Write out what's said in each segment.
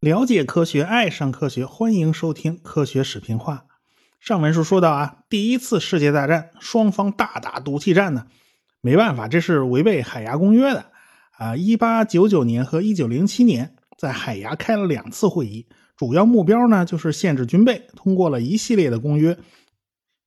了解科学，爱上科学，欢迎收听《科学史评话》。上文书说到啊，第一次世界大战双方大打毒气战呢，没办法，这是违背海牙公约的啊。一八九九年和一九零七年在海牙开了两次会议，主要目标呢就是限制军备，通过了一系列的公约。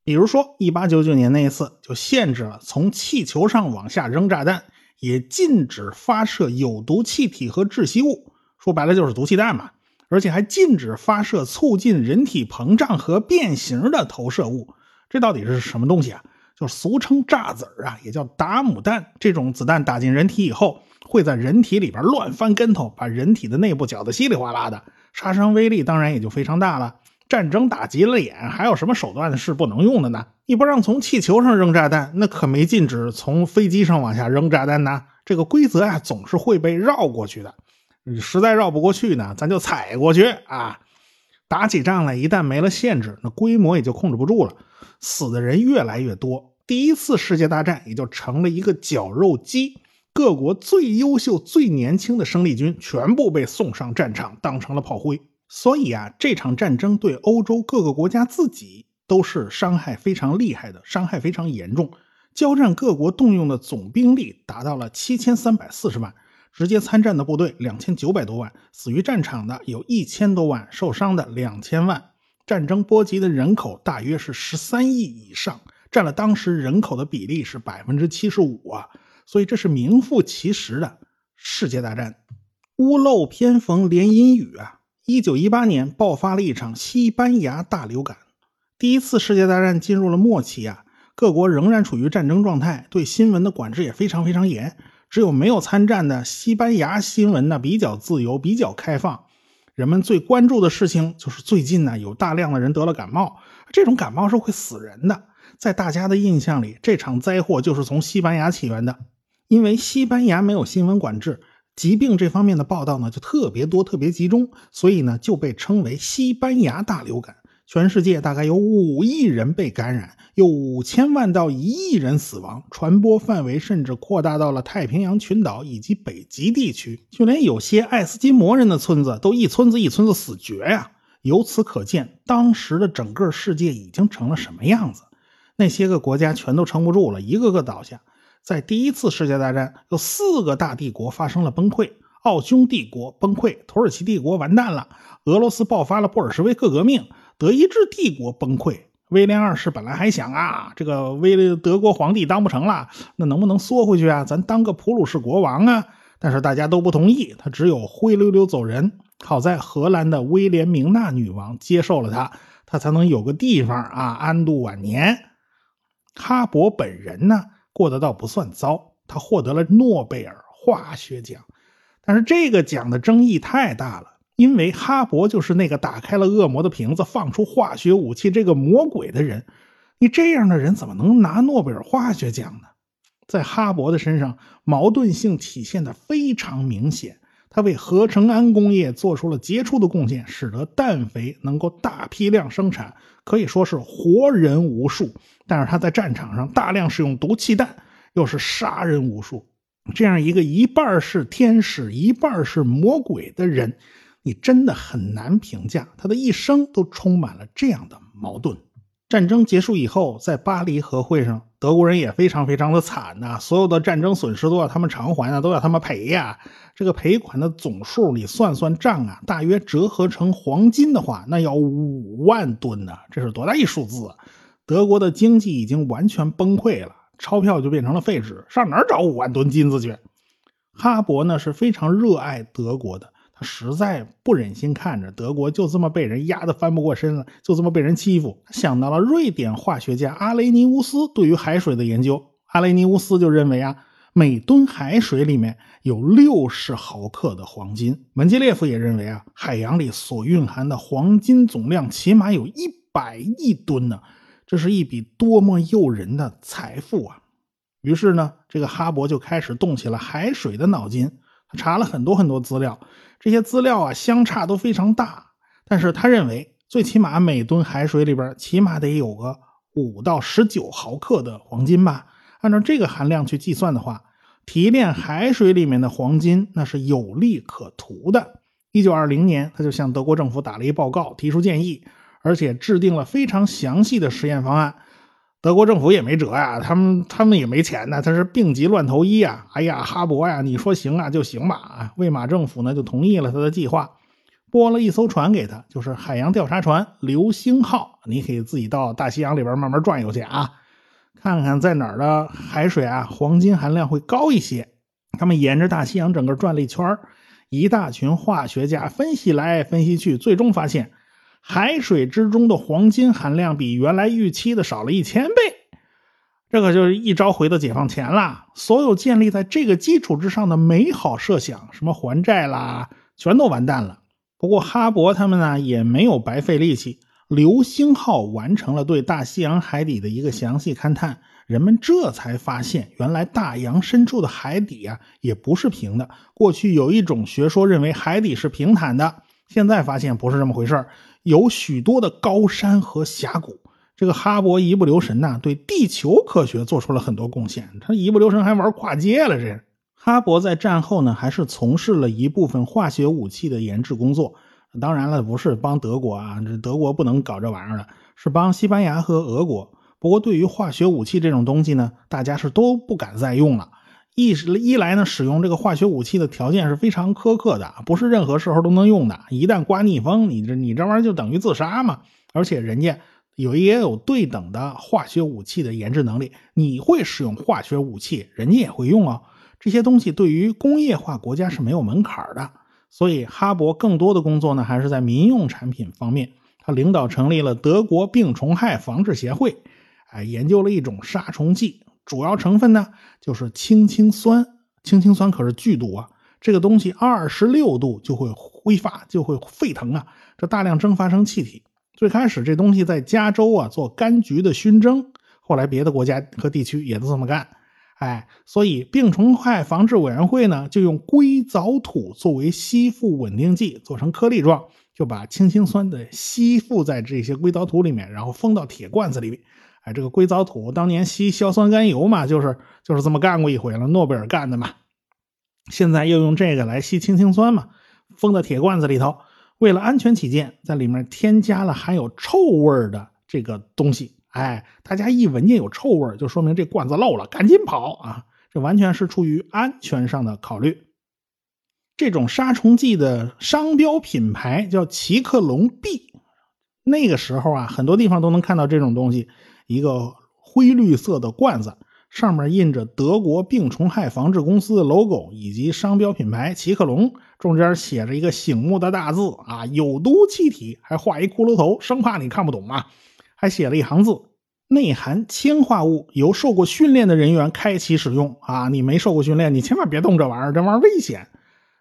比如说，一八九九年那一次就限制了从气球上往下扔炸弹，也禁止发射有毒气体和窒息物，说白了就是毒气弹嘛。而且还禁止发射促进人体膨胀和变形的投射物。这到底是什么东西啊？就俗称炸子儿啊，也叫打母弹。这种子弹打进人体以后，会在人体里边乱翻跟头，把人体的内部搅得稀里哗啦的，杀伤威力当然也就非常大了。战争打急了眼，还有什么手段是不能用的呢？你不让从气球上扔炸弹，那可没禁止从飞机上往下扔炸弹呢。这个规则啊，总是会被绕过去的。你实在绕不过去呢，咱就踩过去啊！打起仗来，一旦没了限制，那规模也就控制不住了，死的人越来越多。第一次世界大战也就成了一个绞肉机，各国最优秀、最年轻的生力军全部被送上战场，当成了炮灰。所以啊，这场战争对欧洲各个国家自己都是伤害非常厉害的，伤害非常严重。交战各国动用的总兵力达到了七千三百四十万，直接参战的部队两千九百多万，死于战场的有一千多万，受伤的两千万。战争波及的人口大约是十三亿以上，占了当时人口的比例是百分之七十五啊！所以这是名副其实的世界大战。屋漏偏逢连阴雨啊！一九一八年爆发了一场西班牙大流感，第一次世界大战进入了末期啊，各国仍然处于战争状态，对新闻的管制也非常非常严。只有没有参战的西班牙新闻呢比较自由，比较开放。人们最关注的事情就是最近呢有大量的人得了感冒，这种感冒是会死人的。在大家的印象里，这场灾祸就是从西班牙起源的，因为西班牙没有新闻管制。疾病这方面的报道呢，就特别多、特别集中，所以呢就被称为西班牙大流感。全世界大概有五亿人被感染，有五千万到一亿人死亡，传播范围甚至扩大到了太平洋群岛以及北极地区，就连有些爱斯基摩人的村子都一村子一村子死绝呀。由此可见，当时的整个世界已经成了什么样子？那些个国家全都撑不住了，一个个倒下。在第一次世界大战，有四个大帝国发生了崩溃：奥匈帝国崩溃，土耳其帝国完蛋了，俄罗斯爆发了布尔什维克革命，德意志帝国崩溃。威廉二世本来还想啊，这个威德国皇帝当不成了，那能不能缩回去啊？咱当个普鲁士国王啊？但是大家都不同意，他只有灰溜溜走人。好在荷兰的威廉明娜女王接受了他，他才能有个地方啊安度晚年。哈勃本人呢？过得倒不算糟，他获得了诺贝尔化学奖，但是这个奖的争议太大了，因为哈勃就是那个打开了恶魔的瓶子，放出化学武器这个魔鬼的人，你这样的人怎么能拿诺贝尔化学奖呢？在哈勃的身上，矛盾性体现的非常明显。他为合成氨工业做出了杰出的贡献，使得氮肥能够大批量生产，可以说是活人无数。但是他在战场上大量使用毒气弹，又是杀人无数。这样一个一半是天使，一半是魔鬼的人，你真的很难评价。他的一生都充满了这样的矛盾。战争结束以后，在巴黎和会上，德国人也非常非常的惨呐，所有的战争损失都要他们偿还啊，都要他们赔呀。这个赔款的总数，你算算账啊，大约折合成黄金的话，那要五万吨呢，这是多大一数字啊！德国的经济已经完全崩溃了，钞票就变成了废纸，上哪儿找五万吨金子去？哈勃呢是非常热爱德国的。实在不忍心看着德国就这么被人压得翻不过身了，就这么被人欺负。想到了瑞典化学家阿雷尼乌斯对于海水的研究，阿雷尼乌斯就认为啊，每吨海水里面有六十毫克的黄金。门捷列夫也认为啊，海洋里所蕴含的黄金总量起码有一百亿吨呢，这是一笔多么诱人的财富啊！于是呢，这个哈勃就开始动起了海水的脑筋。查了很多很多资料，这些资料啊相差都非常大，但是他认为最起码每吨海水里边起码得有个五到十九毫克的黄金吧。按照这个含量去计算的话，提炼海水里面的黄金，那是有利可图的。一九二零年，他就向德国政府打了一报告，提出建议，而且制定了非常详细的实验方案。德国政府也没辙呀，他们他们也没钱呢，他是病急乱投医啊！哎呀，哈勃呀，你说行啊就行吧啊！魏玛政府呢就同意了他的计划，拨了一艘船给他，就是海洋调查船“流星号”，你可以自己到大西洋里边慢慢转悠去啊，看看在哪儿的海水啊黄金含量会高一些。他们沿着大西洋整个转了一圈一大群化学家分析来分析去，最终发现。海水之中的黄金含量比原来预期的少了一千倍，这可就是一朝回到解放前了。所有建立在这个基础之上的美好设想，什么还债啦，全都完蛋了。不过哈勃他们呢也没有白费力气，流星号完成了对大西洋海底的一个详细勘探，人们这才发现，原来大洋深处的海底啊也不是平的。过去有一种学说认为海底是平坦的，现在发现不是这么回事儿有许多的高山和峡谷，这个哈勃一不留神呐，对地球科学做出了很多贡献。他一不留神还玩跨界了。这是哈勃在战后呢，还是从事了一部分化学武器的研制工作。当然了，不是帮德国啊，这德国不能搞这玩意儿的，是帮西班牙和俄国。不过对于化学武器这种东西呢，大家是都不敢再用了。一是一来呢，使用这个化学武器的条件是非常苛刻的，不是任何时候都能用的。一旦刮逆风，你这你这玩意儿就等于自杀嘛。而且人家有也有对等的化学武器的研制能力，你会使用化学武器，人家也会用啊。这些东西对于工业化国家是没有门槛的，所以哈勃更多的工作呢，还是在民用产品方面。他领导成立了德国病虫害防治协会，哎，研究了一种杀虫剂。主要成分呢，就是氢氰酸。氢氰酸可是剧毒啊！这个东西二十六度就会挥发，就会沸腾啊！这大量蒸发成气体。最开始这东西在加州啊做柑橘的熏蒸，后来别的国家和地区也都这么干。哎，所以病虫害防治委员会呢，就用硅藻土作为吸附稳定剂，做成颗粒状，就把氢氰酸的吸附在这些硅藻土里面，然后封到铁罐子里面。哎，这个硅藻土当年吸硝酸甘油嘛，就是就是这么干过一回了，诺贝尔干的嘛。现在又用这个来吸氢氰酸嘛，封在铁罐子里头。为了安全起见，在里面添加了含有臭味的这个东西。哎，大家一闻见有臭味，就说明这罐子漏了，赶紧跑啊！这完全是出于安全上的考虑。这种杀虫剂的商标品牌叫奇克隆 B。那个时候啊，很多地方都能看到这种东西。一个灰绿色的罐子，上面印着德国病虫害防治公司的 logo 以及商标品牌奇克隆，中间写着一个醒目的大字啊，有毒气体，还画一骷髅头，生怕你看不懂啊。还写了一行字，内含氰化物，由受过训练的人员开启使用啊。你没受过训练，你千万别动这玩意儿，这玩意儿危险。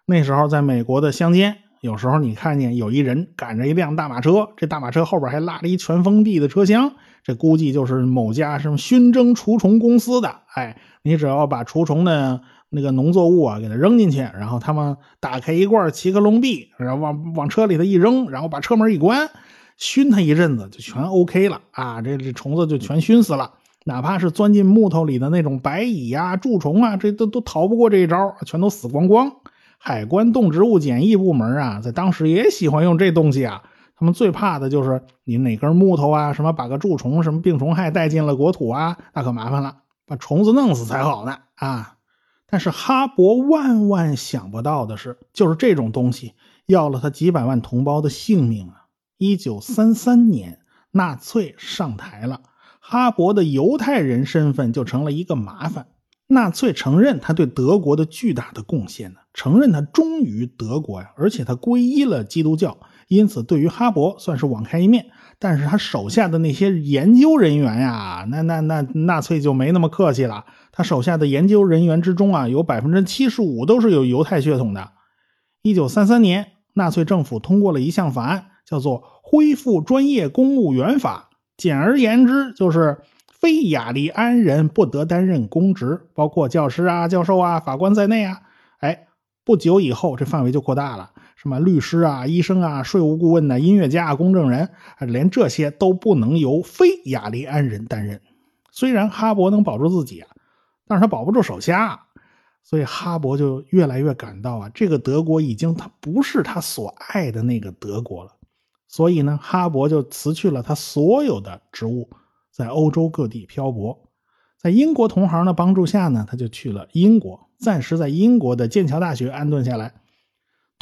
那时候在美国的乡间，有时候你看见有一人赶着一辆大马车，这大马车后边还拉着一全封闭的车厢。这估计就是某家什么熏蒸除虫公司的，哎，你只要把除虫的那个农作物啊给它扔进去，然后他们打开一罐奇克隆 B，然后往往车里头一扔，然后把车门一关，熏它一阵子就全 OK 了啊，这这虫子就全熏死了，哪怕是钻进木头里的那种白蚁啊、蛀虫啊，这都都逃不过这一招，全都死光光。海关动植物检疫部门啊，在当时也喜欢用这东西啊。他们最怕的就是你哪根木头啊，什么把个蛀虫、什么病虫害带进了国土啊，那可麻烦了，把虫子弄死才好呢啊！但是哈勃万万想不到的是，就是这种东西要了他几百万同胞的性命啊！一九三三年，纳粹上台了，哈勃的犹太人身份就成了一个麻烦。纳粹承认他对德国的巨大的贡献呢，承认他忠于德国呀，而且他皈依了基督教。因此，对于哈勃算是网开一面，但是他手下的那些研究人员呀，那那那纳粹就没那么客气了。他手下的研究人员之中啊，有百分之七十五都是有犹太血统的。一九三三年，纳粹政府通过了一项法案，叫做《恢复专业公务员法》。简而言之，就是非雅利安人不得担任公职，包括教师啊、教授啊、法官在内啊。哎，不久以后，这范围就扩大了。什么律师啊、医生啊、税务顾问呐、音乐家啊、公证人，连这些都不能由非雅利安人担任。虽然哈勃能保住自己啊，但是他保不住手下。所以哈勃就越来越感到啊，这个德国已经他不是他所爱的那个德国了。所以呢，哈勃就辞去了他所有的职务，在欧洲各地漂泊。在英国同行的帮助下呢，他就去了英国，暂时在英国的剑桥大学安顿下来。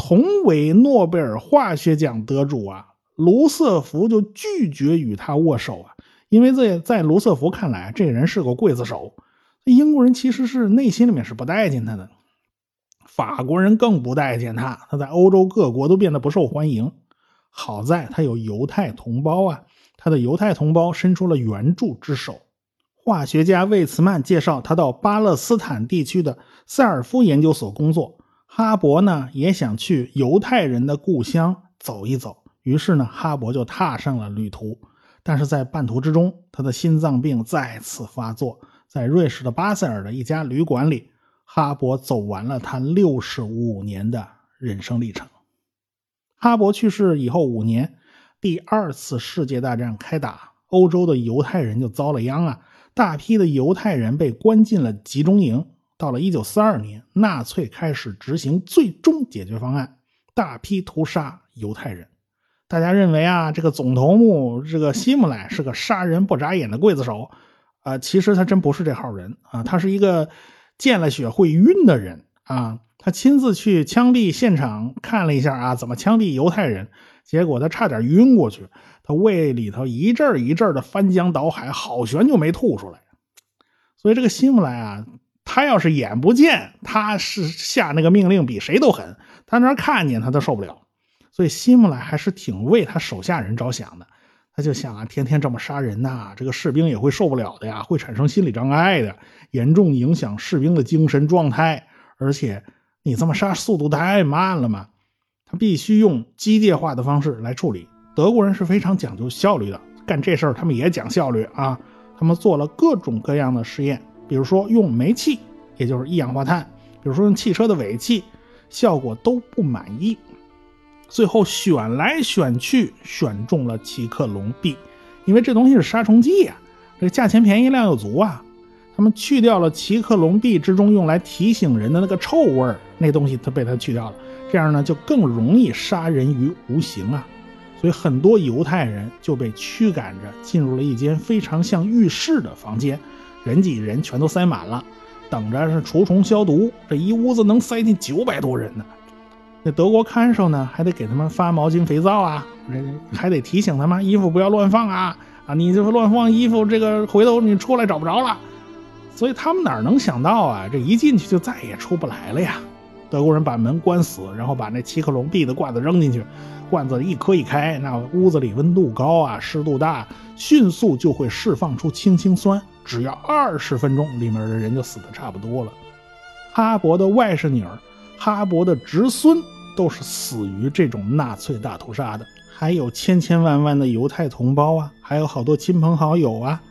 同为诺贝尔化学奖得主啊，卢瑟福就拒绝与他握手啊，因为在在卢瑟福看来，这个人是个刽子手。英国人其实是内心里面是不待见他的，法国人更不待见他，他在欧洲各国都变得不受欢迎。好在他有犹太同胞啊，他的犹太同胞伸出了援助之手。化学家魏茨曼介绍他到巴勒斯坦地区的塞尔夫研究所工作。哈勃呢也想去犹太人的故乡走一走，于是呢哈勃就踏上了旅途。但是在半途之中，他的心脏病再次发作，在瑞士的巴塞尔的一家旅馆里，哈勃走完了他六十五年的人生历程。哈勃去世以后五年，第二次世界大战开打，欧洲的犹太人就遭了殃啊！大批的犹太人被关进了集中营。到了1942年，纳粹开始执行最终解决方案，大批屠杀犹太人。大家认为啊，这个总头目这个希姆莱是个杀人不眨眼的刽子手啊，其实他真不是这号人啊，他是一个见了血会晕的人啊。他亲自去枪毙现场看了一下啊，怎么枪毙犹太人？结果他差点晕过去，他胃里头一阵一阵的翻江倒海，好悬就没吐出来。所以这个希姆莱啊，他要是眼不见，他是下那个命令比谁都狠；他那看见他都受不了。所以希姆莱还是挺为他手下人着想的。他就想啊，天天这么杀人呐，这个士兵也会受不了的呀，会产生心理障碍的，严重影响士兵的精神状态，而且。你这么杀速度太慢了嘛？他必须用机械化的方式来处理。德国人是非常讲究效率的，干这事儿他们也讲效率啊。他们做了各种各样的实验，比如说用煤气，也就是一氧化碳；比如说用汽车的尾气，效果都不满意。最后选来选去，选中了奇克隆 B，因为这东西是杀虫剂啊，这个价钱便宜，量又足啊。他们去掉了奇克隆 B 之中用来提醒人的那个臭味儿，那东西它被他去掉了，这样呢就更容易杀人于无形啊。所以很多犹太人就被驱赶着进入了一间非常像浴室的房间，人挤人全都塞满了，等着是除虫消毒。这一屋子能塞进九百多人呢。那德国看守呢还得给他们发毛巾、肥皂啊，还得提醒他们衣服不要乱放啊啊！你就是乱放衣服，这个回头你出来找不着了。所以他们哪能想到啊，这一进去就再也出不来了呀！德国人把门关死，然后把那七克隆 B 的罐子扔进去，罐子一颗一开，那屋子里温度高啊，湿度大，迅速就会释放出氢氰酸，只要二十分钟，里面的人就死的差不多了。哈勃的外甥女儿、哈勃的侄孙都是死于这种纳粹大屠杀的，还有千千万万的犹太同胞啊，还有好多亲朋好友啊。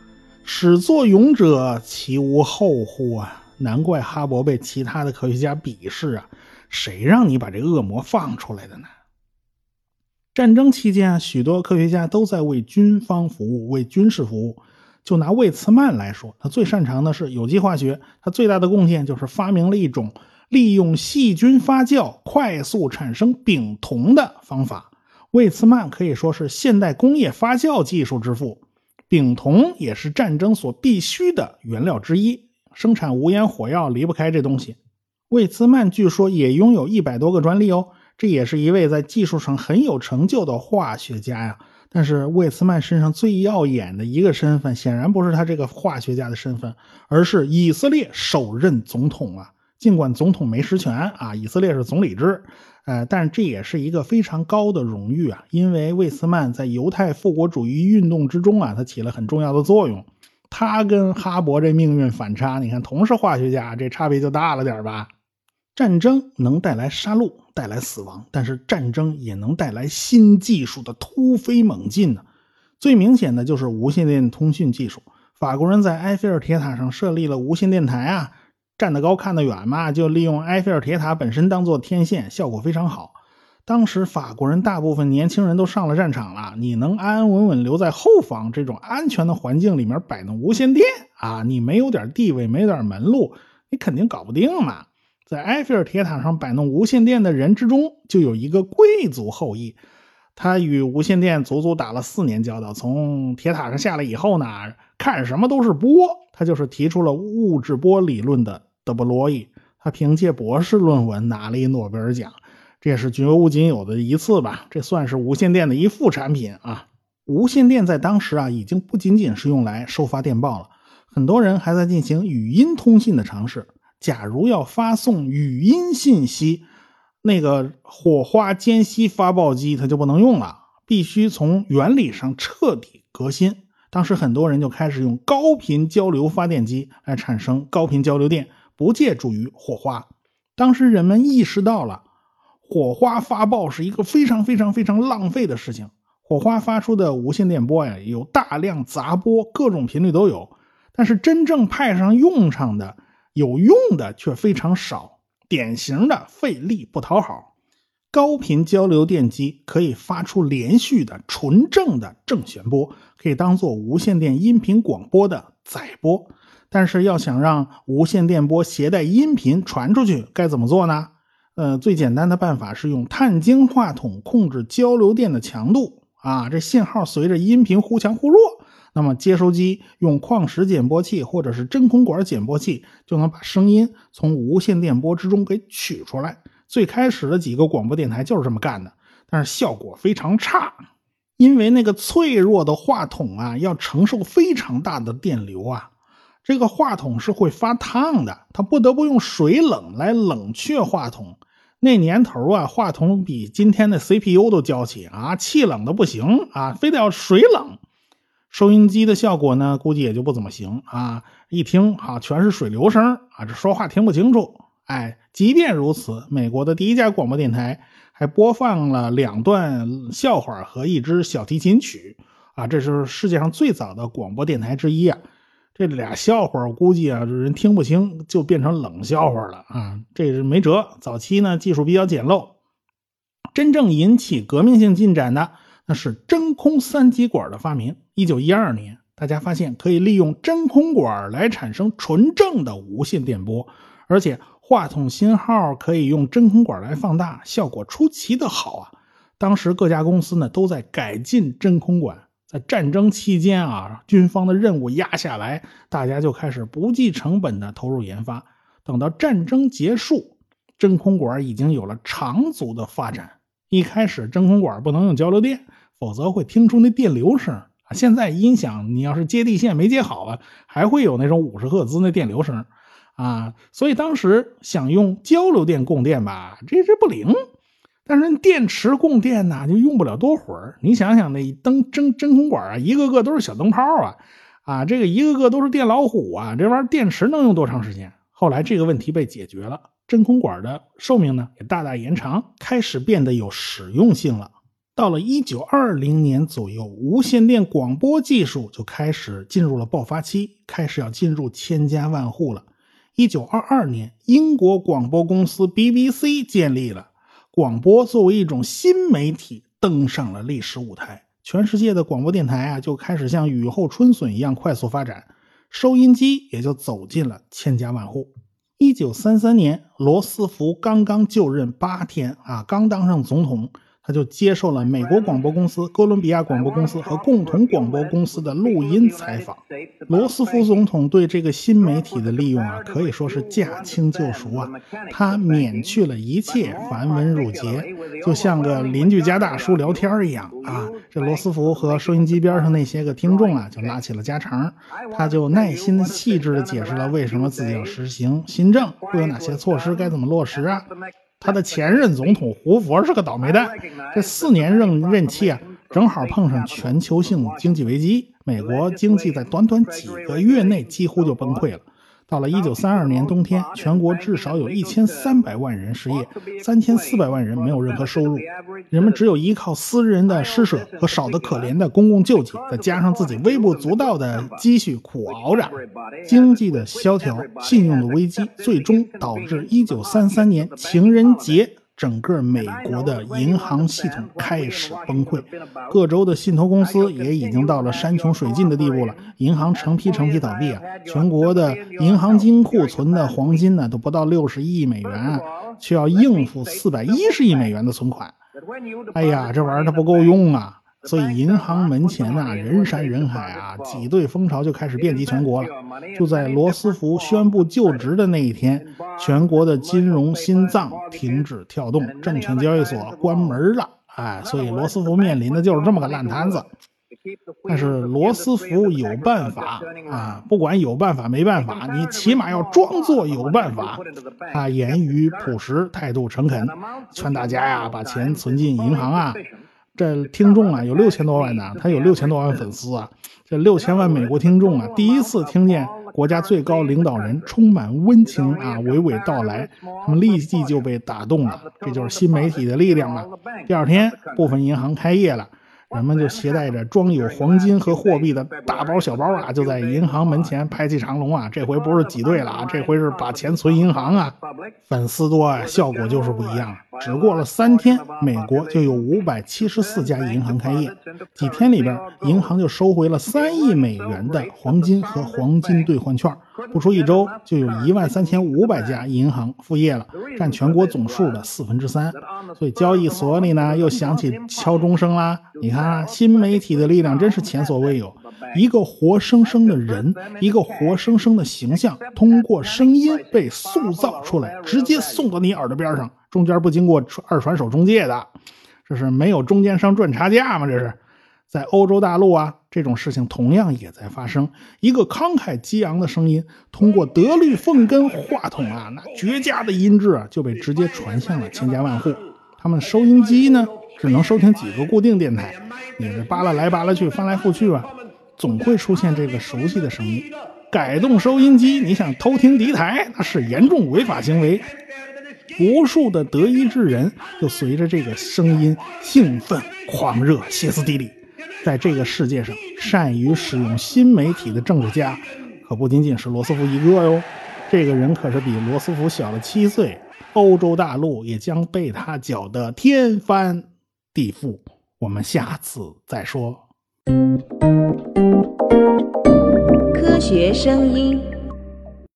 始作俑者，其无后乎啊？难怪哈勃被其他的科学家鄙视啊！谁让你把这恶魔放出来的呢？战争期间啊，许多科学家都在为军方服务，为军事服务。就拿魏茨曼来说，他最擅长的是有机化学，他最大的贡献就是发明了一种利用细菌发酵快速产生丙酮的方法。魏茨曼可以说是现代工业发酵技术之父。丙酮也是战争所必需的原料之一，生产无烟火药离不开这东西。魏茨曼据说也拥有一百多个专利哦，这也是一位在技术上很有成就的化学家呀。但是魏茨曼身上最耀眼的一个身份，显然不是他这个化学家的身份，而是以色列首任总统啊。尽管总统没实权啊，以色列是总理制。呃，但这也是一个非常高的荣誉啊，因为魏斯曼在犹太复国主义运动之中啊，他起了很重要的作用。他跟哈勃这命运反差，你看，同是化学家，这差别就大了点吧？战争能带来杀戮，带来死亡，但是战争也能带来新技术的突飞猛进呢。最明显的就是无线电通讯技术，法国人在埃菲尔铁塔上设立了无线电台啊。站得高看得远嘛，就利用埃菲尔铁塔本身当做天线，效果非常好。当时法国人大部分年轻人都上了战场了，你能安安稳稳留在后方这种安全的环境里面摆弄无线电啊？你没有点地位，没点门路，你肯定搞不定嘛。在埃菲尔铁塔上摆弄无线电的人之中，就有一个贵族后裔。他与无线电足足打了四年交道。从铁塔上下来以后呢，看什么都是波。他就是提出了物质波理论的德布罗意。他凭借博士论文拿了一诺贝尔奖，这也是绝无仅有的一次吧。这算是无线电的一副产品啊。无线电在当时啊，已经不仅仅是用来收发电报了，很多人还在进行语音通信的尝试。假如要发送语音信息，那个火花间隙发报机它就不能用了，必须从原理上彻底革新。当时很多人就开始用高频交流发电机来产生高频交流电，不借助于火花。当时人们意识到了火花发报是一个非常非常非常浪费的事情。火花发出的无线电波呀，有大量杂波，各种频率都有，但是真正派上用场的、有用的却非常少，典型的费力不讨好。高频交流电机可以发出连续的纯正的正弦波，可以当做无线电音频广播的载波。但是要想让无线电波携带音频传出去，该怎么做呢？呃，最简单的办法是用碳晶话筒控制交流电的强度。啊，这信号随着音频忽强忽弱，那么接收机用矿石减波器或者是真空管减波器，就能把声音从无线电波之中给取出来。最开始的几个广播电台就是这么干的，但是效果非常差，因为那个脆弱的话筒啊，要承受非常大的电流啊，这个话筒是会发烫的，它不得不用水冷来冷却话筒。那年头啊，话筒比今天的 CPU 都娇气啊，气冷的不行啊，非得要水冷。收音机的效果呢，估计也就不怎么行啊，一听啊，全是水流声啊，这说话听不清楚。哎，即便如此，美国的第一家广播电台还播放了两段笑话和一支小提琴曲啊，这是世界上最早的广播电台之一啊。这俩笑话，估计啊，人听不清，就变成冷笑话了啊！这是没辙。早期呢，技术比较简陋。真正引起革命性进展的，那是真空三极管的发明。一九一二年，大家发现可以利用真空管来产生纯正的无线电波，而且话筒信号可以用真空管来放大，效果出奇的好啊！当时各家公司呢，都在改进真空管。在战争期间啊，军方的任务压下来，大家就开始不计成本的投入研发。等到战争结束，真空管已经有了长足的发展。一开始真空管不能用交流电，否则会听出那电流声。现在音响你要是接地线没接好啊，还会有那种五十赫兹那电流声啊。所以当时想用交流电供电吧，这这不灵。但是电池供电呢，就用不了多会儿。你想想，那灯真真空管啊，一个个都是小灯泡啊，啊，这个一个个都是电老虎啊，这玩意儿电池能用多长时间？后来这个问题被解决了，真空管的寿命呢也大大延长，开始变得有实用性了。到了一九二零年左右，无线电广播技术就开始进入了爆发期，开始要进入千家万户了。一九二二年，英国广播公司 BBC 建立了。广播作为一种新媒体登上了历史舞台，全世界的广播电台啊就开始像雨后春笋一样快速发展，收音机也就走进了千家万户。一九三三年，罗斯福刚刚就任八天啊，刚当上总统。他就接受了美国广播公司、哥伦比亚广播公司和共同广播公司的录音采访。罗斯福总统对这个新媒体的利用啊，可以说是驾轻就熟啊。他免去了一切繁文缛节，就像个邻居家大叔聊天一样啊。这罗斯福和收音机边上那些个听众啊，就拉起了家常。他就耐心细致地解释了为什么自己要实行新政，会有哪些措施，该怎么落实啊。他的前任总统胡佛是个倒霉蛋，这四年任任期啊，正好碰上全球性经济危机，美国经济在短短几个月内几乎就崩溃了。到了一九三二年冬天，全国至少有一千三百万人失业，三千四百万人没有任何收入，人们只有依靠私人的施舍和少得可怜的公共救济，再加上自己微不足道的积蓄苦熬着。经济的萧条、信用的危机，最终导致一九三三年情人节整个美国的银行系统开始崩溃，各州的信托公司也已经到了山穷水尽的地步了，银行成批成批倒闭啊！全国的银行金库存的黄金呢，都不到六十亿美元，却要应付四百一十亿美元的存款。哎呀，这玩意儿它不够用啊！所以银行门前呐，人山人海啊，挤兑风潮就开始遍及全国了。就在罗斯福宣布就职的那一天，全国的金融心脏停止跳动，证券交易所关门了。哎，所以罗斯福面临的就是这么个烂摊子。但是罗斯福有办法啊，不管有办法没办法，你起码要装作有办法。他言语朴实，态度诚恳，劝大家呀，把钱存进银行啊。这听众啊有六千多万呢，他有六千多万粉丝啊。这六千万美国听众啊，第一次听见国家最高领导人充满温情啊娓娓道来，他们立即就被打动了。这就是新媒体的力量嘛。第二天，部分银行开业了。人们就携带着装有黄金和货币的大包小包啊，就在银行门前排起长龙啊。这回不是挤兑了啊，这回是把钱存银行啊。粉丝多啊，效果就是不一样。只过了三天，美国就有五百七十四家银行开业，几天里边，银行就收回了三亿美元的黄金和黄金兑换券。不出一周，就有一万三千五百家银行复业了，占全国总数的四分之三。所以交易所里呢，又响起敲钟声啦。你看，啊新媒体的力量真是前所未有。一个活生生的人，一个活生生的形象，通过声音被塑造出来，直接送到你耳朵边上，中间不经过二传手中介的，这是没有中间商赚差价吗？这是。在欧洲大陆啊，这种事情同样也在发生。一个慷慨激昂的声音，通过德律奉根话筒啊，那绝佳的音质啊，就被直接传向了千家万户。他们收音机呢，只能收听几个固定电台，你这扒拉来扒拉去，翻来覆去吧，总会出现这个熟悉的声音。改动收音机，你想偷听敌台，那是严重违法行为。无数的德意志人就随着这个声音兴奋、狂热、歇斯底里。在这个世界上，善于使用新媒体的政治家，可不仅仅是罗斯福一个哟。这个人可是比罗斯福小了七岁，欧洲大陆也将被他搅得天翻地富。我们下次再说。科学声音。